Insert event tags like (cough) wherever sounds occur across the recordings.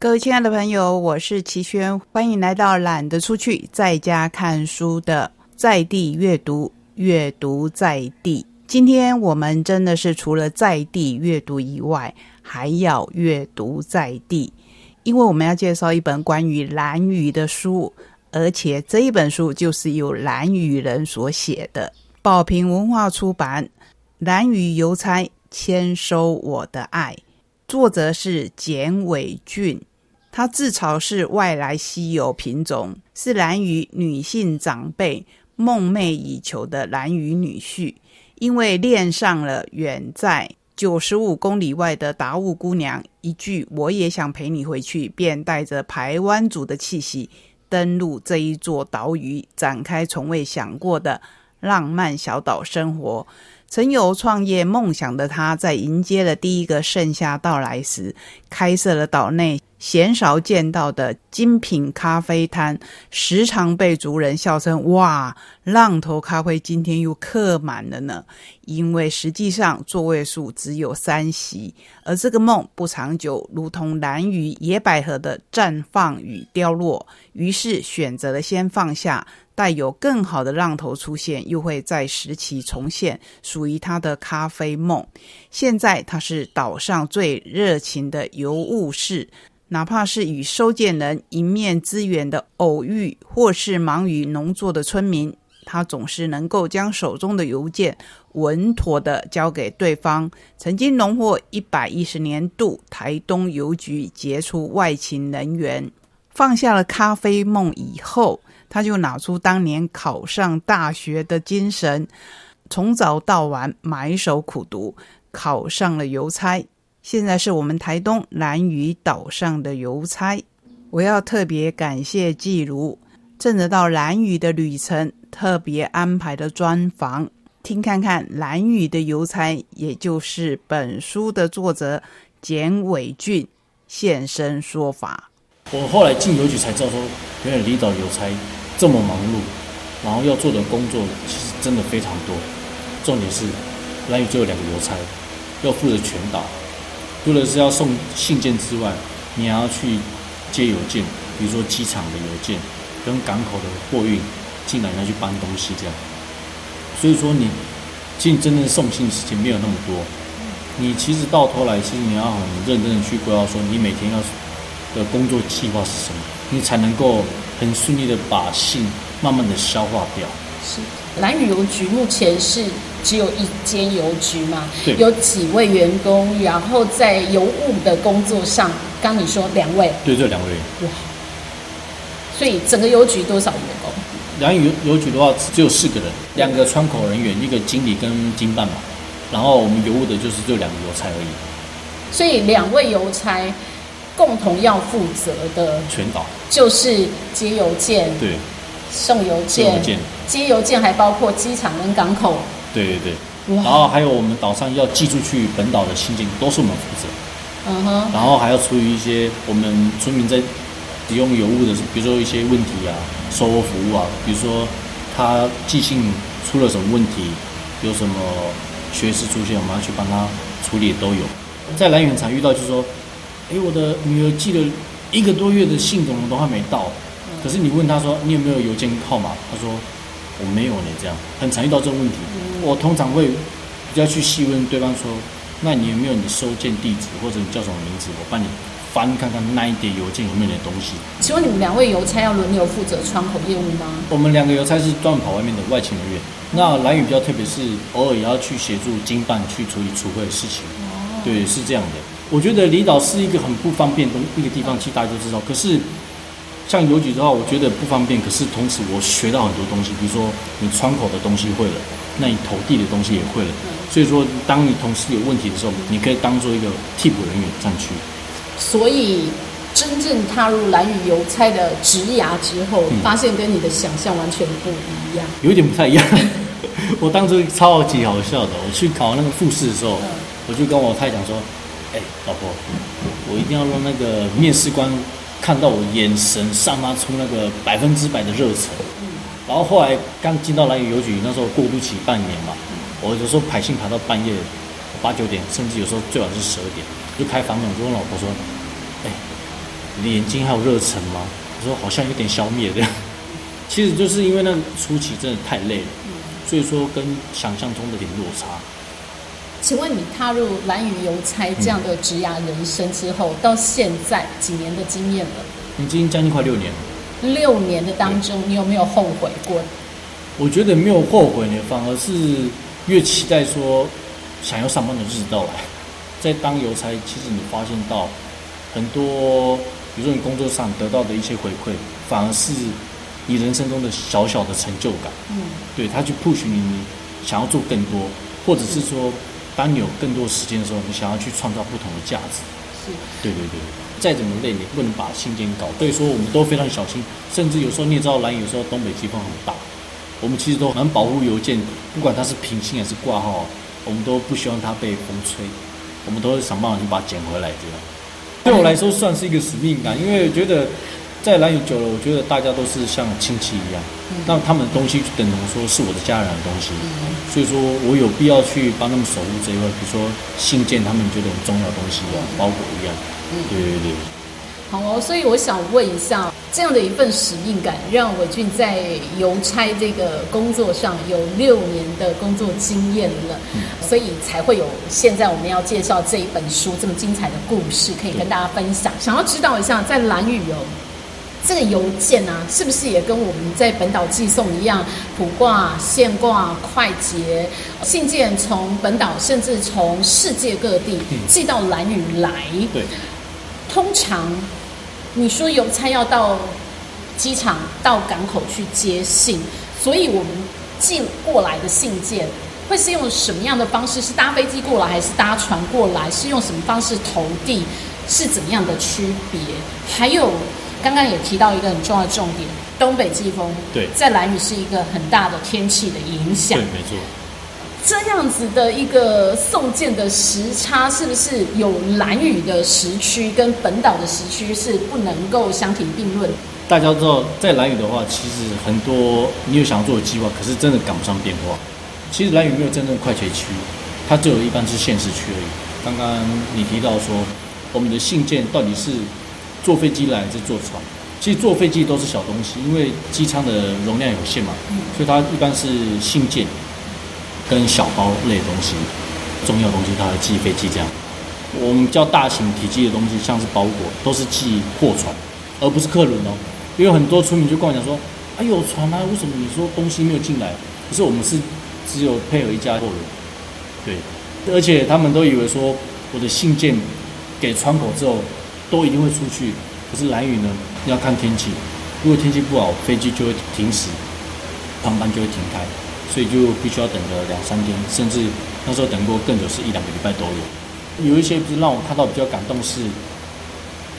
各位亲爱的朋友，我是齐轩，欢迎来到懒得出去，在家看书的在地阅读，阅读在地。今天我们真的是除了在地阅读以外，还要阅读在地，因为我们要介绍一本关于蓝语的书，而且这一本书就是由蓝语人所写的。宝瓶文化出版《蓝语邮差签收我的爱》，作者是简伟俊。他自嘲是外来稀有品种，是蓝屿女性长辈梦寐以求的蓝屿女婿。因为恋上了远在九十五公里外的达悟姑娘，一句“我也想陪你回去”，便带着排湾族的气息登陆这一座岛屿，展开从未想过的浪漫小岛生活。曾有创业梦想的他，在迎接了第一个盛夏到来时，开设了岛内。鲜少见到的精品咖啡摊，时常被族人笑称：“哇，浪头咖啡今天又客满了呢。”因为实际上座位数只有三席，而这个梦不长久，如同蓝雨野百合的绽放与凋落。于是选择了先放下，待有更好的浪头出现，又会再拾起重现属于他的咖啡梦。现在他是岛上最热情的尤物士。哪怕是与收件人一面之缘的偶遇，或是忙于农作的村民，他总是能够将手中的邮件稳妥的交给对方。曾经荣获一百一十年度台东邮局杰出外勤人员。放下了咖啡梦以后，他就拿出当年考上大学的精神，从早到晚埋首苦读，考上了邮差。现在是我们台东兰屿岛上的邮差，我要特别感谢季如，趁着到兰屿的旅程，特别安排的专访，听看看兰屿的邮差，也就是本书的作者简伟俊现身说法。我后来进邮局才知道，说原来离岛邮差这么忙碌，然后要做的工作其实真的非常多。重点是兰屿就有两个邮差，要负责全岛。除了是要送信件之外，你还要去接邮件，比如说机场的邮件跟港口的货运进来，要去搬东西这样。所以说，你其实真正送信时间没有那么多。你其实到头来，其实你要很认真的去规划，说你每天要的工作计划是什么，你才能够很顺利的把信慢慢的消化掉。是。蓝屿邮局目前是只有一间邮局嘛？对。有几位员工，然后在邮务的工作上，刚你说两位。对，就两位。哇！所以整个邮局多少员工？蓝屿邮邮局的话，只有四个人，两个窗口人员，一个经理跟经办嘛。然后我们邮务的就是就两个邮差而已。所以两位邮差共同要负责的全岛就是接邮件。对。送邮件、接邮件，还包括机场跟港口。对对对，然后还有我们岛上要寄出去本岛的信件，都是我们负责。嗯哼。然后还要处理一些我们村民在使用邮物的，比如说一些问题啊，售后服务啊，比如说他寄信出了什么问题，有什么缺失出现，我们要去帮他处理都有。在蓝园场遇到就是说，哎，我的女儿寄了一个多月的信，怎么都还没到？可是你问他说你有没有邮件号码？他说我没有呢。这样很常遇到这种问题。我通常会比较去细问对方说，那你有没有你收件地址或者你叫什么名字？我帮你翻看看那一叠邮件有没有你的东西。请问你们两位邮差要轮流负责窗口业务吗？我们两个邮差是专门跑外面的外勤人员。那蓝宇比较特别，是偶尔也要去协助经办去处理储会的事情。哦，对，是这样的。我觉得离岛是一个很不方便的一个地方，其实大家都知道。可是。像邮局的话，我觉得不方便，可是同时我学到很多东西，比如说你窗口的东西会了，那你投递的东西也会了。所以说，当你同事有问题的时候，你可以当做一个替补人员站去。所以，真正踏入蓝屿邮差的职涯之后，发现跟你的想象完全不一样，有点不太一样。(laughs) 我当初超级好笑的，我去考那个复试的时候，我就跟我太太讲说：“哎，老婆，我一定要让那个面试官。”看到我眼神散发出那个百分之百的热忱，然后后来刚进到蓝屿邮局，那时候过渡期半年嘛，我有时候排信排到半夜八九点，甚至有时候最晚是十二点，就开房门，我就问老婆说：“哎，你的眼睛还有热忱吗？我说好像有点消灭这样。(laughs) 其实就是因为那初期真的太累了，所以说跟想象中的点落差。请问你踏入蓝宇邮差这样的职涯人生之后，到现在几年的经验了？已经将近快六年了。六年的当中，你有没有后悔过？我觉得没有后悔呢，反而是越期待说想要上班的日子到来。(laughs) 在当邮差，其实你发现到很多，比如说你工作上得到的一些回馈，反而是你人生中的小小的成就感。嗯，对他去 push 你，你想要做更多，或者是说，当你有更多时间的时候，你想要去创造不同的价值。是，对对对。再怎么累，你不能把信件搞。所以说，我们都非常小心，甚至有时候你也知道，蓝有时候东北季风很大，我们其实都很保护邮件，不管它是平信还是挂号，我们都不希望它被风吹，我们都会想办法去把它捡回来。这样，对我来说算是一个使命感，因为觉得在蓝屿久了，我觉得大家都是像亲戚一样，那他们的东西等同说是我的家人的东西，所以说我有必要去帮他们守护这一块，比如说信件，他们觉得很重要的东西，包裹一样。嗯，对对对，好哦。所以我想问一下，这样的一份使命感，让伟俊在邮差这个工作上有六年的工作经验了，所以才会有现在我们要介绍这一本书这么精彩的故事，可以跟大家分享。想要知道一下，在蓝屿哦，这个邮件啊，是不是也跟我们在本岛寄送一样，普挂、现挂、快捷信件从本岛甚至从世界各地寄到蓝屿来？对。通常，你说邮差要到机场、到港口去接信，所以我们寄过来的信件会是用什么样的方式？是搭飞机过来，还是搭船过来？是用什么方式投递？是怎么样的区别？还有，刚刚也提到一个很重要的重点：东北季风，对，在蓝屿是一个很大的天气的影响。对，没错。这样子的一个送件的时差，是不是有蓝雨的时区跟本岛的时区是不能够相提并论？大家知道，在蓝雨的话，其实很多你有想要做的计划，可是真的赶不上变化。其实蓝雨没有真正的快捷区，它只有一般是限时区而已。刚刚你提到说，我们的信件到底是坐飞机来还是坐船？其实坐飞机都是小东西，因为机舱的容量有限嘛，所以它一般是信件。跟小包类东西，重要东西，它会寄飞机这样。我们较大型体积的东西，像是包裹，都是寄货船，而不是客轮哦。因为很多村民就跟我讲说：“哎，有船啊，为什么你说东西没有进来？”可是我们是只有配合一家货轮，对。而且他们都以为说我的信件给窗口之后，都一定会出去。可是蓝雨呢，要看天气。如果天气不好，飞机就会停驶，航班就会停开。所以就必须要等个两三天，甚至那时候等过更久，是一两个礼拜都有。有一些不是让我看到比较感动，是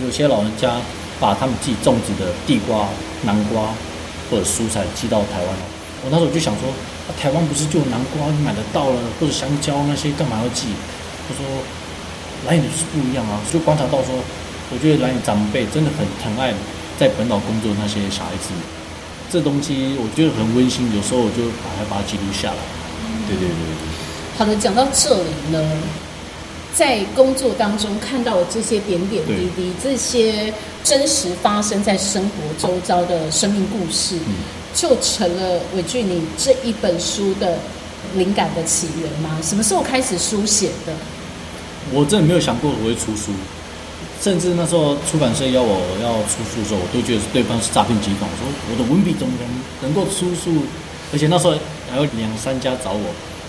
有些老人家把他们自己种植的地瓜、南瓜或者蔬菜寄到台湾。我那时候就想说，台湾不是就有南瓜你买得到了，或者香蕉那些干嘛要寄？他说，蓝屿就是不一样啊。就观察到说，我觉得蓝屿长辈真的很疼爱在本岛工作那些小孩子。这东西我觉得很温馨，有时候我就把它把它记录下来。对对对对。好的，讲到这里呢，在工作当中看到的这些点点滴滴，这些真实发生在生活周遭的生命故事，就成了伟俊你这一本书的灵感的起源吗？什么时候开始书写的？我真的没有想过我会出书。甚至那时候出版社要我要出书的时候，我都觉得对方是诈骗集团。我说我的文笔怎么能能够出书？而且那时候还有两三家找我，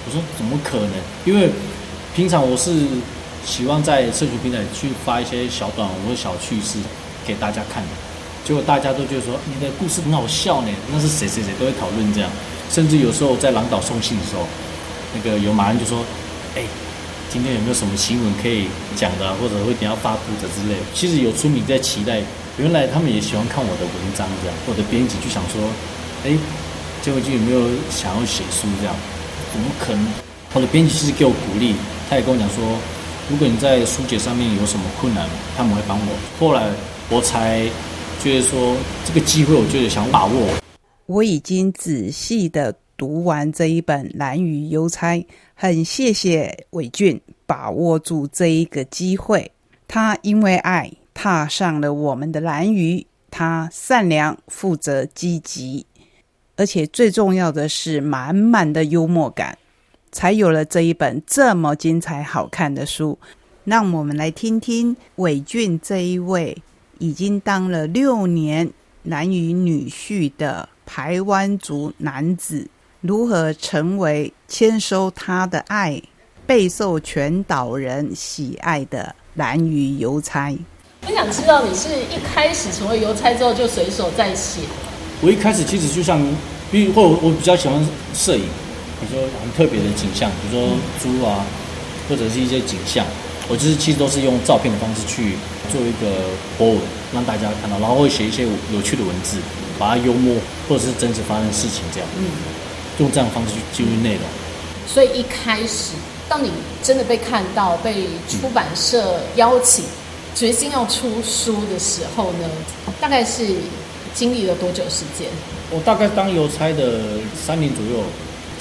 我说怎么可能？因为平常我是喜欢在社群平台去发一些小短文或小趣事给大家看的。结果大家都觉得说你的故事很好笑呢，那是谁谁谁都会讨论这样。甚至有时候在狼岛送信的时候，那个有马人就说：“哎。”今天有没有什么新闻可以讲的，或者会等要发布的之类？其实有村民在期待，原来他们也喜欢看我的文章这样。我的编辑就想说，哎，这位就有没有想要写书这样？怎么可能？我的编辑其实给我鼓励，他也跟我讲说，如果你在书写上面有什么困难，他们会帮我。后来我才觉得说，这个机会我觉得想把握。我已经仔细的。读完这一本《蓝屿邮差》，很谢谢伟俊把握住这一个机会。他因为爱踏上了我们的蓝鱼。他善良、负责、积极，而且最重要的是满满的幽默感，才有了这一本这么精彩、好看的书。让我们来听听伟俊这一位已经当了六年男与女婿的台湾族男子，如何成为签收他的爱、备受全岛人喜爱的蓝鱼邮差。我想知道你是一开始成为邮差之后就随手在写。我一开始其实就像，比如或我比较喜欢摄影，比如说很特别的景象，比如说猪啊，或者是一些景象，我就是其实都是用照片的方式去做一个博文，让大家看到，然后会写一些有趣的文字，把它幽默或者是真实发生的事情这样，嗯，用这样的方式去记录内容。所以一开始，当你真的被看到，被出版社邀请。决心要出书的时候呢，大概是经历了多久时间？我大概当邮差的三年左右。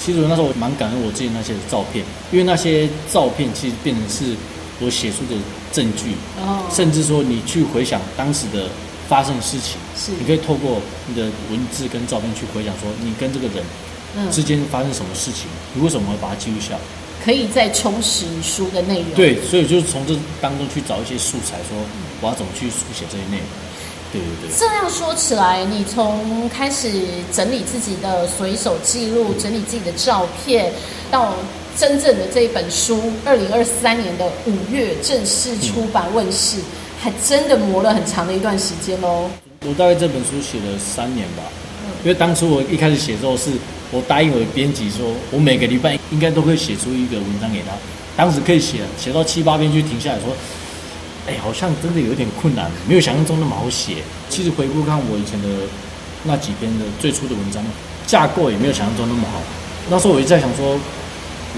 其实那时候我蛮感恩我自己那些照片，因为那些照片其实变成是我写书的证据。哦。甚至说你去回想当时的发生的事情，是你可以透过你的文字跟照片去回想，说你跟这个人之间发生什么事情，你为什么会把它记录下来？可以再充实书的内容。对，所以就是从这当中去找一些素材，说我要怎么去书写这些内容。对对对。这样说起来，你从开始整理自己的随手记录，整理自己的照片，到真正的这一本书，二零二三年的五月正式出版问世，还真的磨了很长的一段时间喽。我大概这本书写了三年吧，因为当初我一开始写之后是。我答应我的编辑说，我每个礼拜应该都会写出一个文章给他。当时可以写写到七八篇就停下来说，哎，好像真的有点困难，没有想象中那么好写。其实回顾看我以前的那几篇的最初的文章，架构也没有想象中那么好。那时候我一直在想说，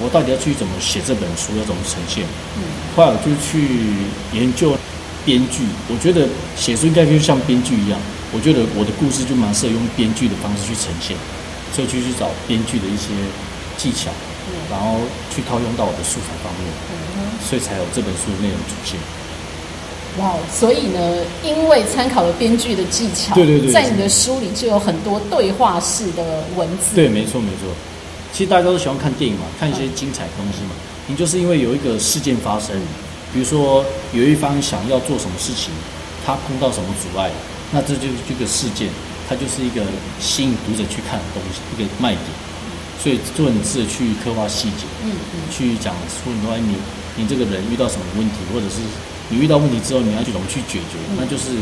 我到底要去怎么写这本书，要怎么呈现？嗯。后来我就去研究编剧，我觉得写书应该就像编剧一样，我觉得我的故事就蛮适合用编剧的方式去呈现。就去找编剧的一些技巧，然后去套用到我的素材方面，所以才有这本书的内容出现。哇，所以呢，因为参考了编剧的技巧，对对对，在你的书里就有很多对话式的文字。对，没错没错。其实大家都喜欢看电影嘛，看一些精彩的东西嘛。你就是因为有一个事件发生，比如说有一方想要做什么事情，他碰到什么阻碍，那这就是这个事件。它就是一个吸引读者去看的东西，一个卖点，所以做很适合去刻画细节，嗯嗯，去讲出很多你你这个人遇到什么问题，或者是你遇到问题之后你要去怎么去解决，那就是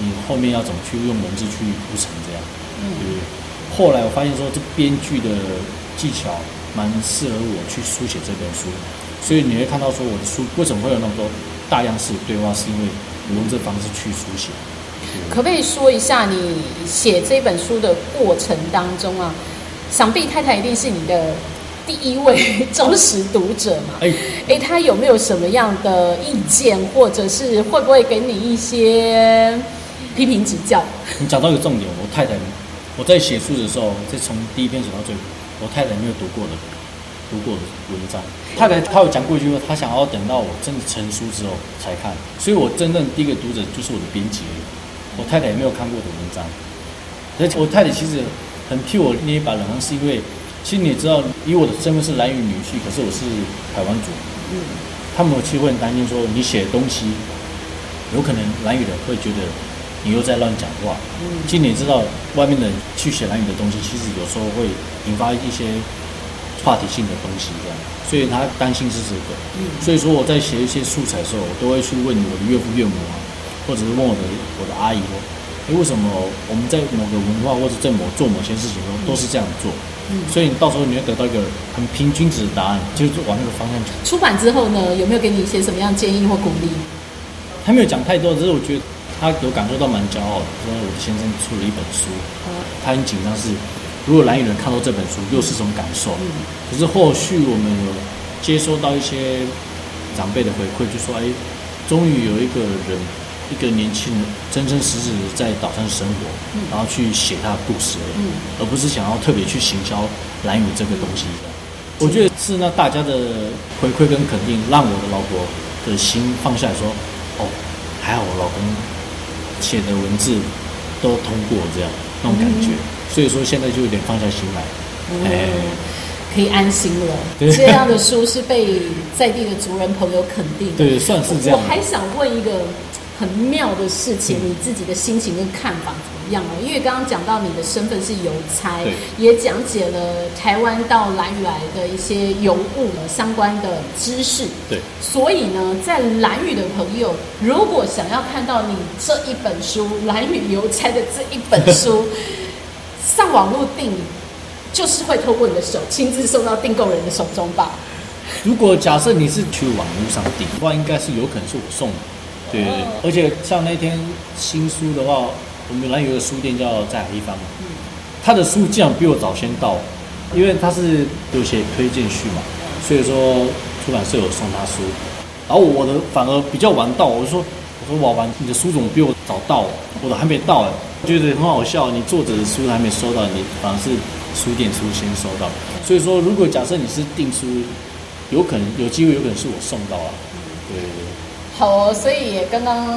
你后面要怎么去用文字去铺陈这样，嗯，后来我发现说这编剧的技巧蛮适合我去书写这本书，所以你会看到说我的书为什么会有那么多大量式对话，是因为我用这方式去书写。可不可以说一下你写这本书的过程当中啊？想必太太一定是你的第一位忠实读者嘛？哎，哎，他有没有什么样的意见，或者是会不会给你一些批评指教？你讲到一个重点，我太太我在写书的时候，再从第一篇写到最后，我太太没有读过的读过的文章。太太她有讲过一句话，她想要等到我真的成书之后才看，所以我真正第一个读者就是我的编辑。我太太也没有看过的文章，而且我太太其实很替我捏一把冷汗，是因为其实你知道，以我的身份是蓝屿女婿，可是我是台湾族，嗯，他们其实会很担心说你写的东西，有可能蓝屿的会觉得你又在乱讲话，嗯，其实你知道，外面的人去写蓝屿的东西，其实有时候会引发一些话题性的东西，这样，所以他担心是这个，嗯，所以说我在写一些素材的时候，我都会去问我的岳父岳母啊。或者是问我的我的阿姨说，哎，为什么我们在某个文化或者在某做某些事情中都是这样做？嗯，所以你到时候你会得到一个很平均值的答案，就是往那个方向去。出版之后呢，有没有给你一些什么样建议或鼓励？他没有讲太多，只是我觉得他有感受到蛮骄傲的，说我的先生出了一本书，他很紧张，是如果蓝雨人看到这本书又是什么感受？嗯，可是后续我们有接收到一些长辈的回馈，就说，哎，终于有一个人。一个年轻人真真实实在岛上生活，然后去写他的故事，而不是想要特别去行销蓝雨这个东西。我觉得是那大家的回馈跟肯定，让我的老婆的心放下来说：“哦，还好我老公写的文字都通过这样那种感觉，所以说现在就有点放下心来，哎，可以安心了。这样的书是被在地的族人朋友肯定，对，算是这样。我还想问一个。很妙的事情，你自己的心情跟看法怎么样哦？因为刚刚讲到你的身份是邮差，也讲解了台湾到蓝屿来的一些邮物的相关的知识。对，所以呢，在蓝屿的朋友，如果想要看到你这一本书《蓝屿邮差》的这一本书，(laughs) 上网络订，就是会透过你的手亲自送到订购人的手中吧？如果假设你是去网络上订的话，应该是有可能是我送的。对对对，而且像那天新书的话，我们来有个书店叫在海一方嘛，他的书竟然比我早先到，因为他是有写推荐序嘛，所以说出版社有送他书，然后我的反而比较晚到，我就说我说老板，你的书怎么比我早到？我的还没到哎，觉得很好笑，你作者的书还没收到，你反而是书店书先收到，所以说如果假设你是订书，有可能有机会，有可能是我送到了，对。好哦，所以也刚刚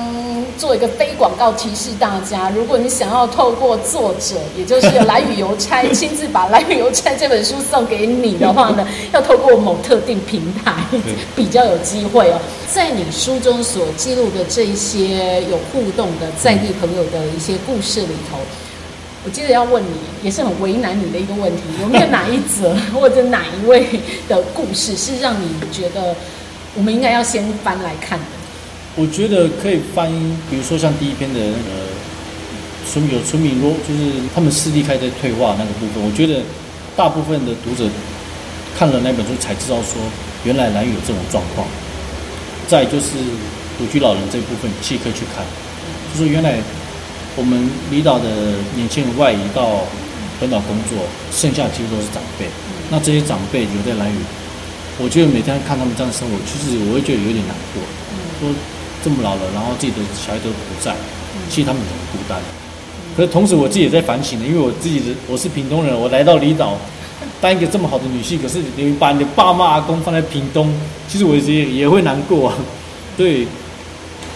做一个非广告提示大家，如果你想要透过作者，也就是来与邮差亲自把《来与邮差》这本书送给你的话呢，要透过某特定平台比较有机会哦。在你书中所记录的这一些有互动的在地朋友的一些故事里头，我记得要问你，也是很为难你的一个问题，有没有哪一则或者哪一位的故事是让你觉得我们应该要先翻来看的？我觉得可以翻，比如说像第一篇的那个村有村民说，就是他们势力开始退化那个部分。我觉得大部分的读者看了那本书才知道说，原来南屿有这种状况。再就是独居老人这一部分，其实可以去看，就说原来我们离岛的年轻人外移到本岛工作，剩下几乎都是长辈。那这些长辈留在南屿，我觉得每天看他们这样的生活，其实我会觉得有点难过，说。这么老了，然后自己的小孩都不在，其实他们很孤单。可是同时我自己也在反省呢，因为我自己的我是屏东人，我来到离岛 (laughs) 当一个这么好的女婿，可是你把你的爸妈阿公放在屏东，其实我也也会难过啊。(laughs) 对，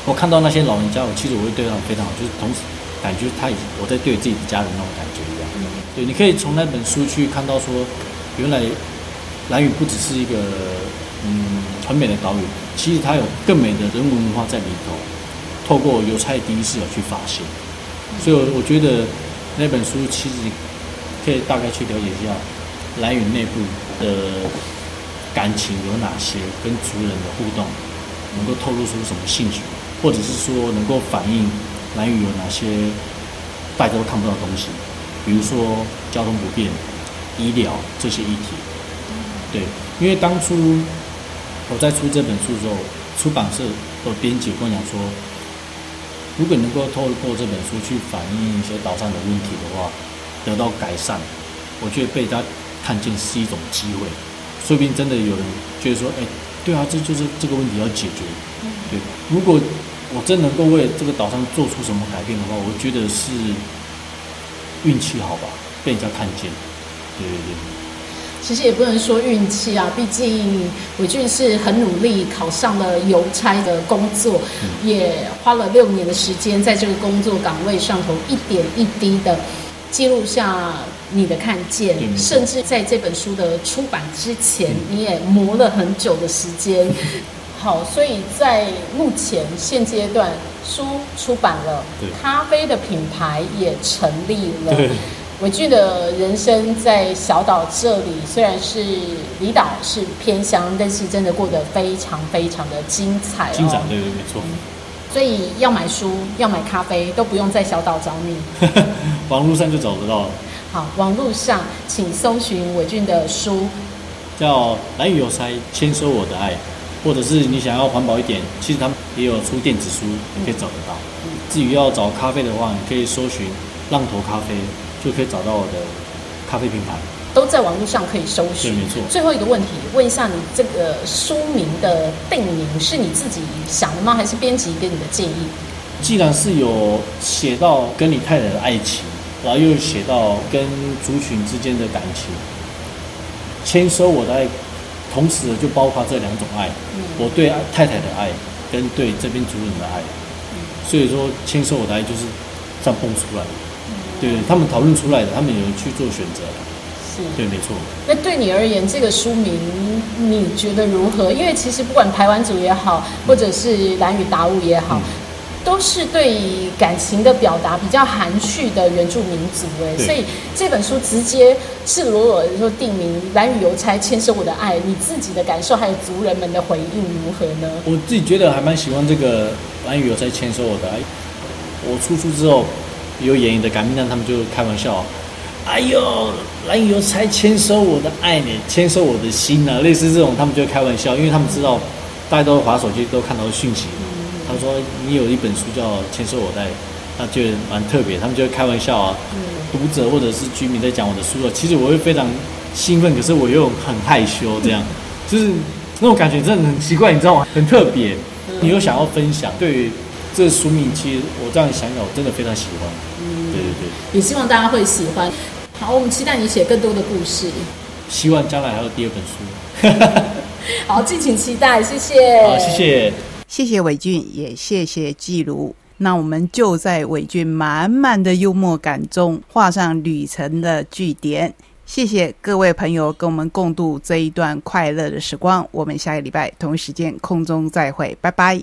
我看到那些老人家，我其实我会对他们非常好，就是同时感觉他我在对自己的家人那种感觉一样。对，你可以从那本书去看到说，原来蓝雨不只是一个。嗯，很美的岛屿，其实它有更美的人文文化在里头。透过邮差第一视角去发现，所以我觉得那本书其实可以大概去了解一下蓝屿内部的感情有哪些，跟族人的互动能够透露出什么兴趣，或者是说能够反映蓝屿有哪些大家都看不到的东西，比如说交通不便、医疗这些议题。对，因为当初。我在出这本书的时候，出版社的编辑跟我讲说，如果能够透过这本书去反映一些岛上的问题的话，得到改善，我觉得被大家看见是一种机会，说不定真的有人觉得说，哎，对啊，这就是这个问题要解决。对，如果我真能够为这个岛上做出什么改变的话，我觉得是运气好吧，被人家看见。对对对。其实也不能说运气啊，毕竟伟俊是很努力考上了邮差的工作，也花了六年的时间在这个工作岗位上头一点一滴的记录下你的看见，甚至在这本书的出版之前，你也磨了很久的时间。好，所以在目前现阶段，书出版了，咖啡的品牌也成立了。伟俊的人生在小岛这里，虽然是离岛是偏乡，但是真的过得非常非常的精彩。精彩，对对，没错。所以要买书、要买咖啡都不用在小岛找你，(laughs) 网络上就找得到了。好，网络上请搜寻伟俊的书，叫《蓝雨邮差签收我的爱》，或者是你想要环保一点，其实他们也有出电子书，你可以找得到。至于要找咖啡的话，你可以搜寻浪头咖啡。就可以找到我的咖啡品牌，都在网络上可以搜寻。对，没错。最后一个问题，问一下你这个书名的定名是你自己想的吗？还是编辑给你的建议？既然是有写到跟你太太的爱情，然后又写到跟族群之间的感情，签收我的爱，同时就包括这两种爱，我对太太的爱跟对这边族人的爱。所以说签收我的爱就是这样蹦出来的。对，他们讨论出来的，他们有去做选择。是，对，没错。那对你而言，这个书名你觉得如何？因为其实不管台湾族也好，或者是蓝语达悟也好。都是对感情的表达比较含蓄的原住民族哎，所以这本书直接赤裸裸的说定名“蓝雨邮差牵手我的爱”，你自己的感受还有族人们的回应如何呢？我自己觉得还蛮喜欢这个“蓝雨邮差牵手我的爱”。我出书之后，有演绎的感命让他们就开玩笑：“哎呦，蓝屿邮差牵手我的爱呢，签收我的心啊！”类似这种，他们就开玩笑，因为他们知道大家都划手机，都看到讯息。他说：“你有一本书叫《签收我带》，那就蛮特别。他们就会开玩笑啊，读者或者是居民在讲我的书了。其实我会非常兴奋，可是我又很害羞，这样就是那种感觉真的很奇怪，你知道吗？很特别。你又想要分享，对于这书名，其实我这样想想，我真的非常喜欢。嗯，对对对，也希望大家会喜欢。好，我们期待你写更多的故事。希望将来还有第二本书。(laughs) 好，敬请期待。谢谢。好，谢谢。”谢谢伟俊，也谢谢季如。那我们就在伟俊满满的幽默感中画上旅程的句点。谢谢各位朋友跟我们共度这一段快乐的时光。我们下个礼拜同一时间空中再会，拜拜。